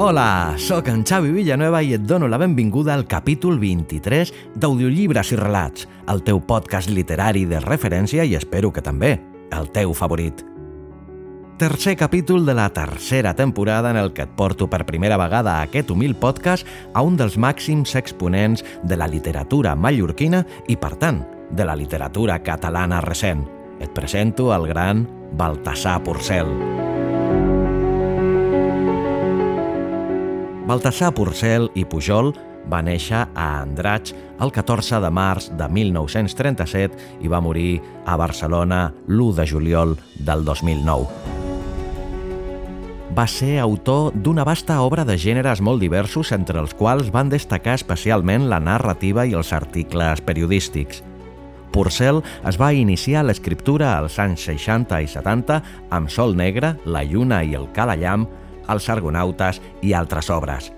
Hola, sóc en Xavi Villanueva i et dono la benvinguda al capítol 23 d'Audiollibres i Relats, el teu podcast literari de referència i espero que també el teu favorit. Tercer capítol de la tercera temporada en el que et porto per primera vegada a aquest humil podcast a un dels màxims exponents de la literatura mallorquina i, per tant, de la literatura catalana recent. Et presento el gran Baltasar Porcel. Baltasar Porcel i Pujol va néixer a Andratx el 14 de març de 1937 i va morir a Barcelona l'1 de juliol del 2009. Va ser autor d'una vasta obra de gèneres molt diversos, entre els quals van destacar especialment la narrativa i els articles periodístics. Porcel es va iniciar l'escriptura als anys 60 i 70 amb Sol Negre, La Lluna i el Calallam, els Argonautes i altres obres.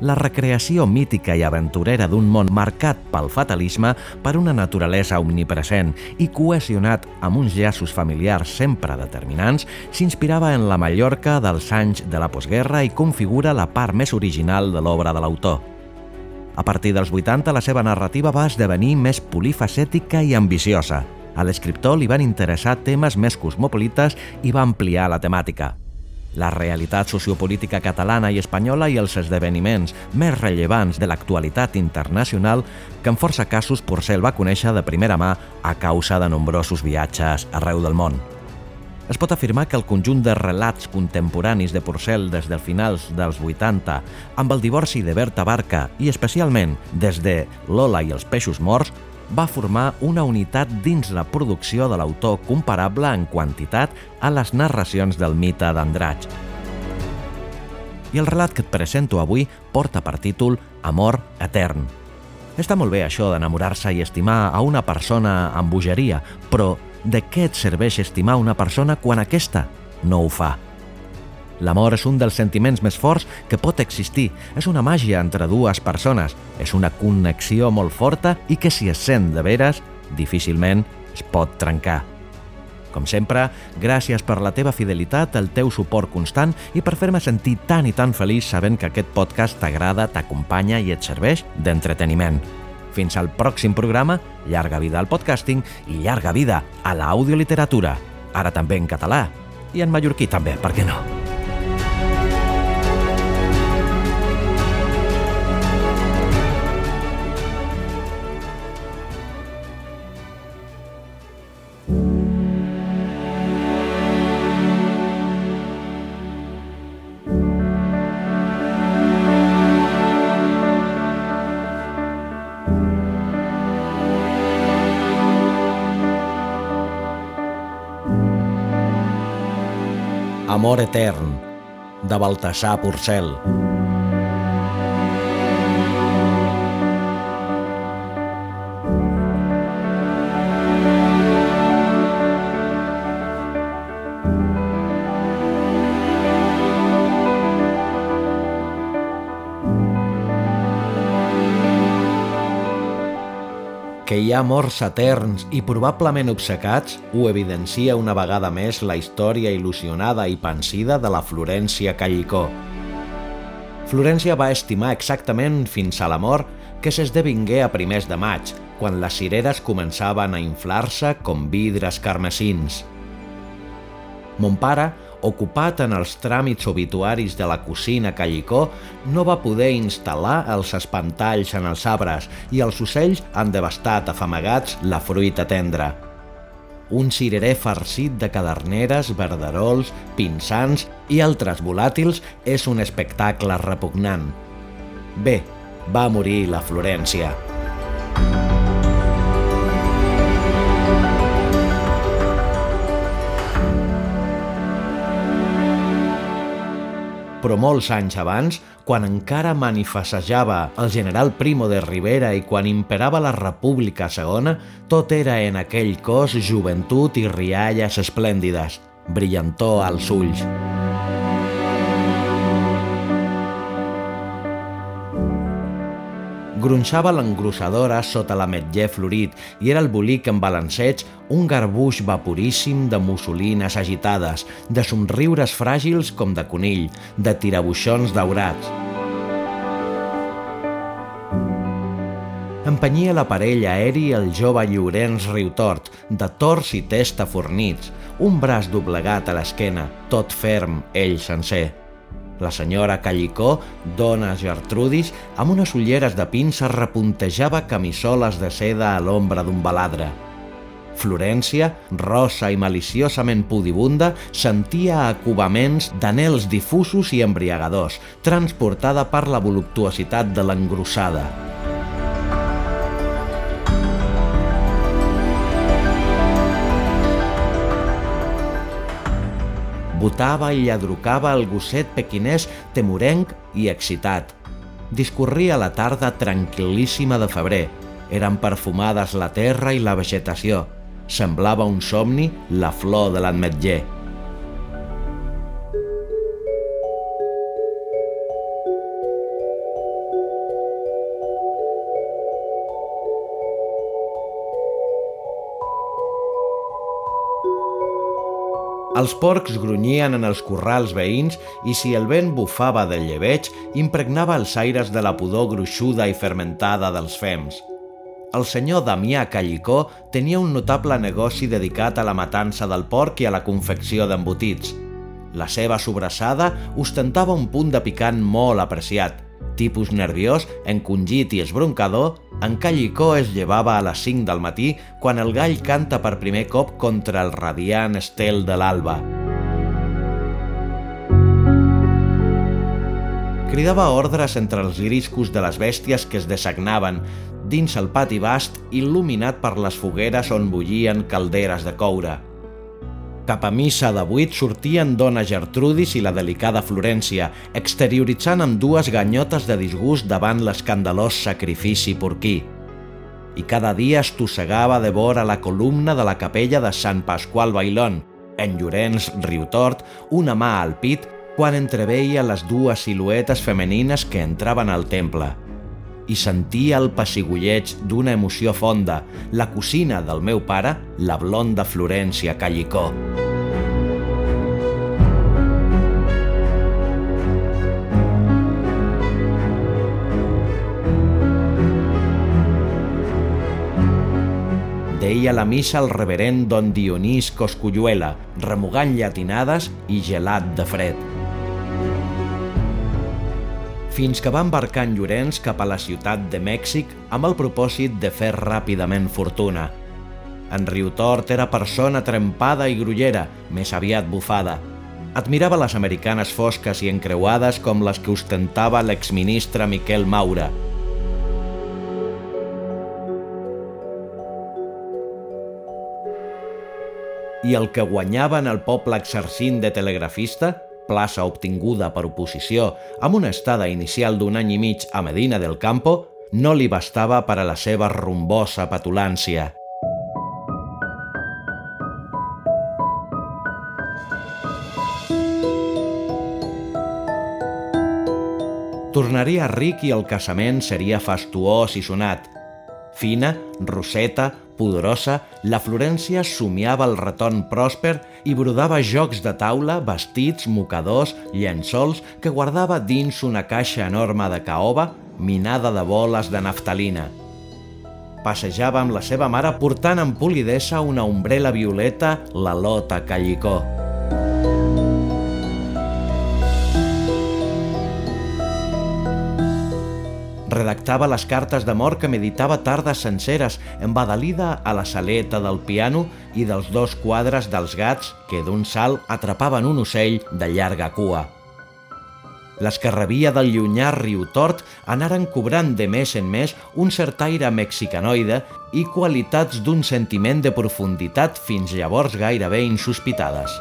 La recreació mítica i aventurera d'un món marcat pel fatalisme per una naturalesa omnipresent i cohesionat amb uns llaços familiars sempre determinants, s'inspirava en la Mallorca dels anys de la postguerra i configura la part més original de l'obra de l'autor. A partir dels 80, la seva narrativa va esdevenir més polifacètica i ambiciosa. A l'escriptor li van interessar temes més cosmopolites i va ampliar la temàtica la realitat sociopolítica catalana i espanyola i els esdeveniments més rellevants de l'actualitat internacional que en força casos Porcel va conèixer de primera mà a causa de nombrosos viatges arreu del món. Es pot afirmar que el conjunt de relats contemporanis de Porcel des dels finals dels 80, amb el divorci de Berta Barca i especialment des de Lola i els peixos morts, va formar una unitat dins la producció de l'autor comparable en quantitat a les narracions del mite d'Andratx. I el relat que et presento avui porta per títol Amor etern. Està molt bé això d'enamorar-se i estimar a una persona amb bogeria, però de què et serveix estimar una persona quan aquesta no ho fa? L'amor és un dels sentiments més forts que pot existir. És una màgia entre dues persones. És una connexió molt forta i que si es sent de veres, difícilment es pot trencar. Com sempre, gràcies per la teva fidelitat, el teu suport constant i per fer-me sentir tan i tan feliç sabent que aquest podcast t'agrada, t'acompanya i et serveix d'entreteniment. Fins al pròxim programa, llarga vida al podcasting i llarga vida a l'audioliteratura. Ara també en català i en mallorquí també, per què no? Amor etern, de Baltasar Porcel. Que hi ha morts eterns i probablement obsecats ho evidencia una vegada més la història il·lusionada i pensida de la Florència Callicó. Florència va estimar exactament fins a la mort que s'esdevingué a primers de maig, quan les cireres començaven a inflar-se com vidres carmesins. Mon pare ocupat en els tràmits obituaris de la cosina Callicó, no va poder instal·lar els espantalls en els arbres i els ocells han devastat afamagats la fruita tendra. Un cirerer farcit de caderneres, verderols, pinsans i altres volàtils és un espectacle repugnant. Bé, va morir la Florència. Però molts anys abans, quan encara manifestejava el general Primo de Rivera i quan imperava la República Segona, tot era en aquell cos joventut i rialles esplèndides, brillantor als ulls. Gronxava l'engrossadora sota l'ametller florit i era el bolic en balanceig un garbuix vaporíssim de mussolines agitades, de somriures fràgils com de conill, de tirabuixons daurats. Empenyia l'aparell aeri el jove Llorenç Riutort, de tors i testa fornits, un braç doblegat a l'esquena, tot ferm, ell sencer. La senyora Callicó, dona Gertrudis, amb unes ulleres de pinça repuntejava camisoles de seda a l'ombra d'un baladre. Florència, rosa i maliciosament pudibunda, sentia acubaments d'anels difusos i embriagadors, transportada per la voluptuositat de l'engrossada. Botava i lladrucava el gosset pequinès temorenc i excitat. Discorria la tarda tranquil·líssima de febrer. Eren perfumades la terra i la vegetació. Semblava un somni la flor de l'ametller. Els porcs grunyien en els corrals veïns i si el vent bufava de lleveig, impregnava els aires de la pudor gruixuda i fermentada dels fems. El senyor Damià Callicó tenia un notable negoci dedicat a la matança del porc i a la confecció d'embotits. La seva sobrassada ostentava un punt de picant molt apreciat – tipus nerviós, encongit i esbroncador, en Callicó es llevava a les 5 del matí quan el gall canta per primer cop contra el radiant estel de l'alba. Cridava ordres entre els griscos de les bèsties que es desagnaven dins el pati vast il·luminat per les fogueres on bullien calderes de coure. Cap a missa de vuit sortien dona Gertrudis i la delicada Florència, exterioritzant amb dues ganyotes de disgust davant l'escandalós sacrifici porquí. I cada dia estossegava de vora la columna de la capella de Sant Pasqual Bailón, en Llorenç Riutort, una mà al pit, quan entreveia les dues siluetes femenines que entraven al temple i sentia el pessigolleig d'una emoció fonda, la cosina del meu pare, la blonda Florència Callicó. deia la missa el reverent don Dionís Cosculluela, remugant llatinades i gelat de fred fins que va embarcar en Llorenç cap a la ciutat de Mèxic amb el propòsit de fer ràpidament fortuna. En Riutort era persona trempada i grullera, més aviat bufada. Admirava les americanes fosques i encreuades com les que ostentava l'exministre Miquel Maura. I el que guanyava en el poble exercint de telegrafista plaça obtinguda per oposició amb una estada inicial d'un any i mig a Medina del Campo, no li bastava per a la seva rumbosa petulància. Tornaria ric i el casament seria fastuós i sonat. Fina, roseta, Poderosa, la Florència somiava el retorn pròsper i brodava jocs de taula, vestits, mocadors, llençols que guardava dins una caixa enorme de caoba minada de boles de naftalina. Passejava amb la seva mare portant amb polidesa una ombrela violeta, la lota callicó. Redactava les cartes d'amor que meditava tardes senceres, embadalida a la saleta del piano i dels dos quadres dels gats que d'un salt atrapaven un ocell de llarga cua. Les que rebia del llunyà riu tort anaren cobrant de més en més un cert aire mexicanoide i qualitats d'un sentiment de profunditat fins llavors gairebé insospitades.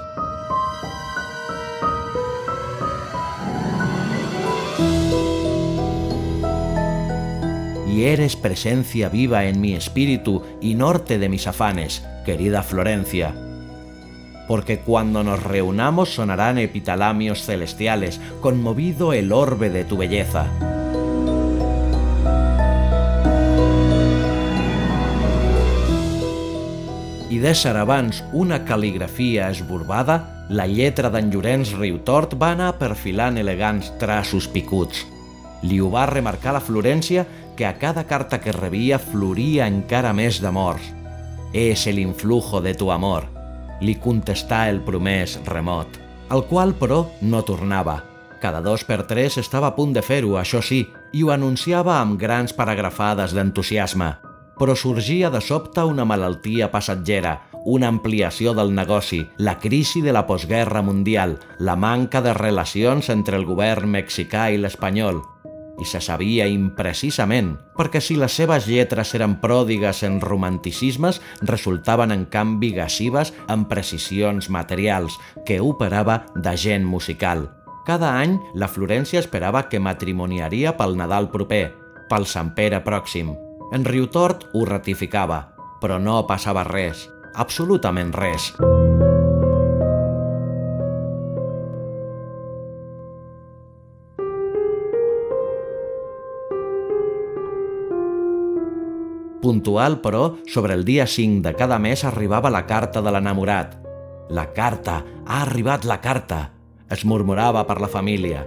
Eres presencia viva en mi espíritu y norte de mis afanes, querida Florencia. Porque cuando nos reunamos sonarán epitalamios celestiales, conmovido el orbe de tu belleza. I d'ésser abans una cal·ligrafia esborbada, la lletra d'en Llorenç Riutort va anar perfilant elegants traços picuts. Li ho va remarcar la Florència que a cada carta que rebia floria encara més d'amor. És el influjo de tu amor, li contestà el promès remot, el qual, però, no tornava. Cada dos per tres estava a punt de fer-ho, això sí, i ho anunciava amb grans paragrafades d'entusiasme però sorgia de sobte una malaltia passatgera, una ampliació del negoci, la crisi de la postguerra mundial, la manca de relacions entre el govern mexicà i l'espanyol. I se sabia imprecisament, perquè si les seves lletres eren pròdigues en romanticismes, resultaven en canvi gassives en precisions materials, que operava d'agent musical. Cada any, la Florència esperava que matrimoniaria pel Nadal proper, pel Sant Pere pròxim, en Riutort ho ratificava, però no passava res, absolutament res. Puntual, però, sobre el dia 5 de cada mes arribava la carta de l'enamorat. La carta! Ha arribat la carta! Es murmurava per la família.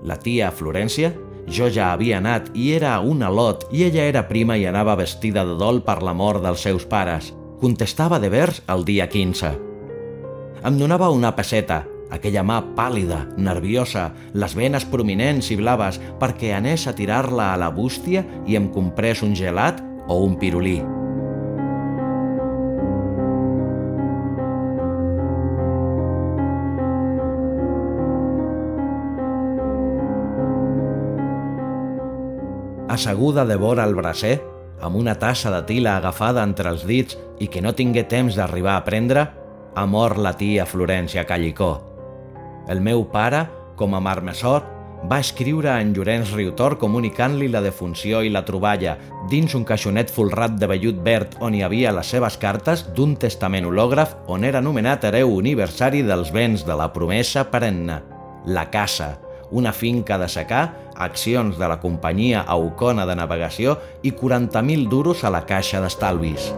La tia Florència jo ja havia anat i era un al·lot i ella era prima i anava vestida de dol per la mort dels seus pares. Contestava de vers el dia 15. Em donava una peseta, aquella mà pàlida, nerviosa, les venes prominents i blaves, perquè anés a tirar-la a la bústia i em comprés un gelat o un pirulí. asseguda de vora al bracer, amb una tassa de tila agafada entre els dits i que no tingué temps d'arribar a prendre, ha mort la tia Florència Callicó. El meu pare, com a marmessor, va escriure a en Llorenç Riutor comunicant-li la defunció i la troballa dins un caixonet folrat de vellut verd on hi havia les seves cartes d'un testament hològraf on era nomenat hereu universari dels béns de la promesa perenne, la casa, una finca de secà, accions de la companyia Aucona de Navegació i 40.000 duros a la caixa d'estalvis.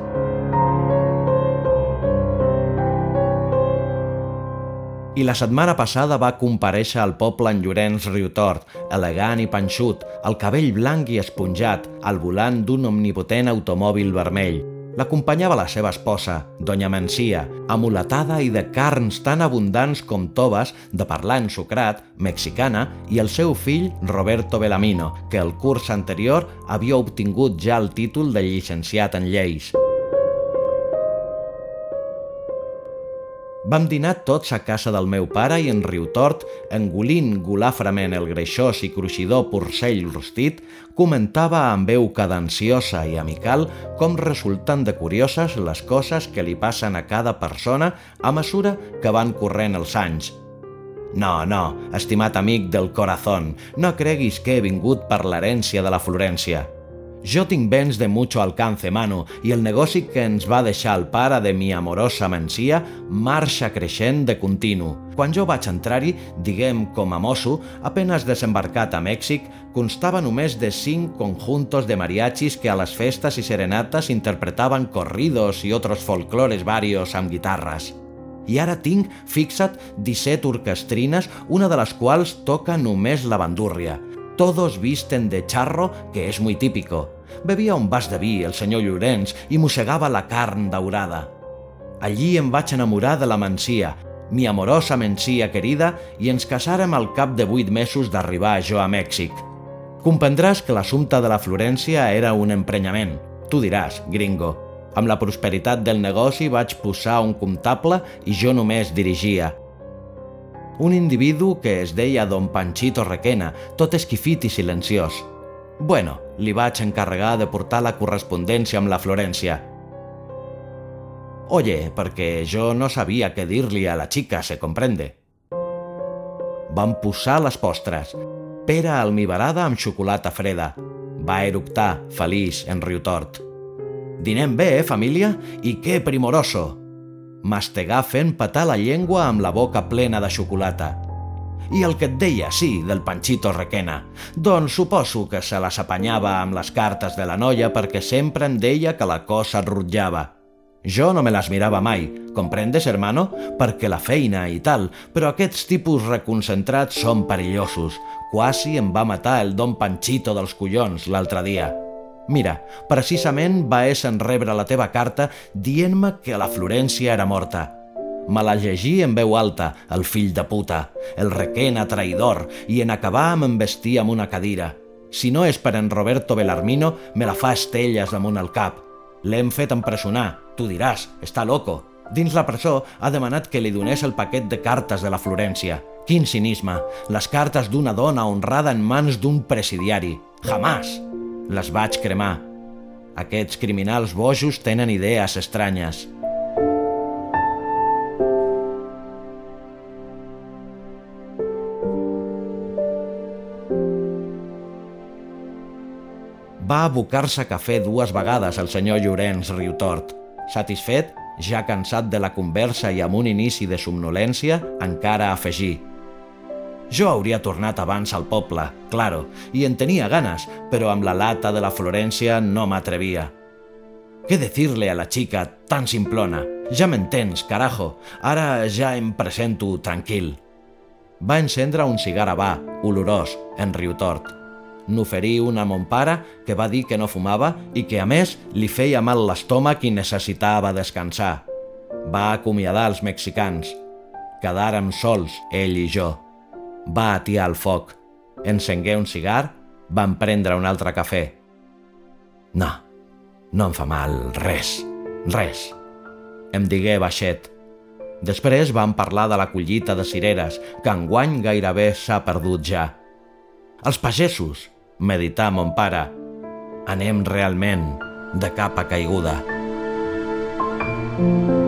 I la setmana passada va compareixer al poble en Llorenç Riutort, elegant i panxut, el cabell blanc i esponjat, al volant d'un omnipotent automòbil vermell, L'acompanyava la seva esposa, Doña Mencia, amuletada i de carns tan abundants com toves, de parlar ensucrat, mexicana, i el seu fill, Roberto Belamino, que el curs anterior havia obtingut ja el títol de llicenciat en lleis. Vam dinar tots a casa del meu pare i en Riutort, engolint golaframent el greixós i cruixidor porcell rostit, comentava amb veu cadenciosa i amical com resulten de curioses les coses que li passen a cada persona a mesura que van corrent els anys. No, no, estimat amic del corazón, no creguis que he vingut per l'herència de la Florència. Jo tinc béns de mucho alcance, mano, i el negoci que ens va deixar el pare de mi amorosa Mencia marxa creixent de continu. Quan jo vaig entrar-hi, diguem com a mosso, apenas desembarcat a Mèxic, constava només de cinc conjuntos de mariachis que a les festes i serenates interpretaven corridos i otros folclores varios amb guitarres. I ara tinc, fixa't, 17 orquestrines, una de les quals toca només la bandúrria – Todos visten de charro, que és muy típico. Bevia un vas de vi el senyor Llorenç i mossegava la carn daurada. Allí em vaig enamorar de la Mencia, mi amorosa Mencia querida, i ens casàrem al cap de vuit mesos d'arribar jo a Mèxic. Comprendràs que l'assumpte de la Florència era un emprenyament. Tu diràs, gringo. Amb la prosperitat del negoci vaig posar un comptable i jo només dirigia un individu que es deia Don Panchito Requena, tot esquifit i silenciós. Bueno, li vaig encarregar de portar la correspondència amb la Florència. Oye, perquè jo no sabia què dir-li a la xica, se comprende. Vam posar les postres. Pera almibarada amb xocolata freda. Va eructar, feliç, en riutort. Dinem bé, eh, família? I què primoroso! Mastegar fent petar la llengua amb la boca plena de xocolata. I el que et deia, sí, del Panchito Requena. Doncs suposo que se les apanyava amb les cartes de la noia perquè sempre em deia que la cosa rutllava. Jo no me les mirava mai, comprendes, hermano? Perquè la feina i tal, però aquests tipus reconcentrats són perillosos. Quasi em va matar el don Panchito dels collons l'altre dia. Mira, precisament va en rebre la teva carta dient-me que la Florència era morta. Me la llegí en veu alta, el fill de puta, el requena traïdor, i en acabar embestir amb una cadira. Si no és per en Roberto Belarmino, me la fa estelles damunt el cap. L'hem fet empresonar, tu diràs, està loco. Dins la presó ha demanat que li donés el paquet de cartes de la Florència. Quin cinisme! Les cartes d'una dona honrada en mans d'un presidiari. Jamàs! Les vaig cremar. Aquests criminals bojos tenen idees estranyes. Va abocar-se cafè dues vegades el senyor Llorenç Riutort. Satisfet, ja cansat de la conversa i amb un inici de somnolència, encara afegí. Jo hauria tornat abans al poble, claro, i en tenia ganes, però amb la lata de la Florència no m'atrevia. Què decirle a la xica tan simplona? Ja m'entens, carajo, ara ja em presento tranquil. Va encendre un cigar a va, olorós, en riutort. N'oferí un a mon pare, que va dir que no fumava i que, a més, li feia mal l'estómac i necessitava descansar. Va acomiadar els mexicans. Quedàrem sols, ell i jo. Va atiar el foc. Encengué un cigar, vam prendre un altre cafè. No, no em fa mal res, res, em digué baixet. Després vam parlar de la collita de cireres, que enguany gairebé s'ha perdut ja. Els pagesos, medità mon pare. Anem realment de capa caiguda. you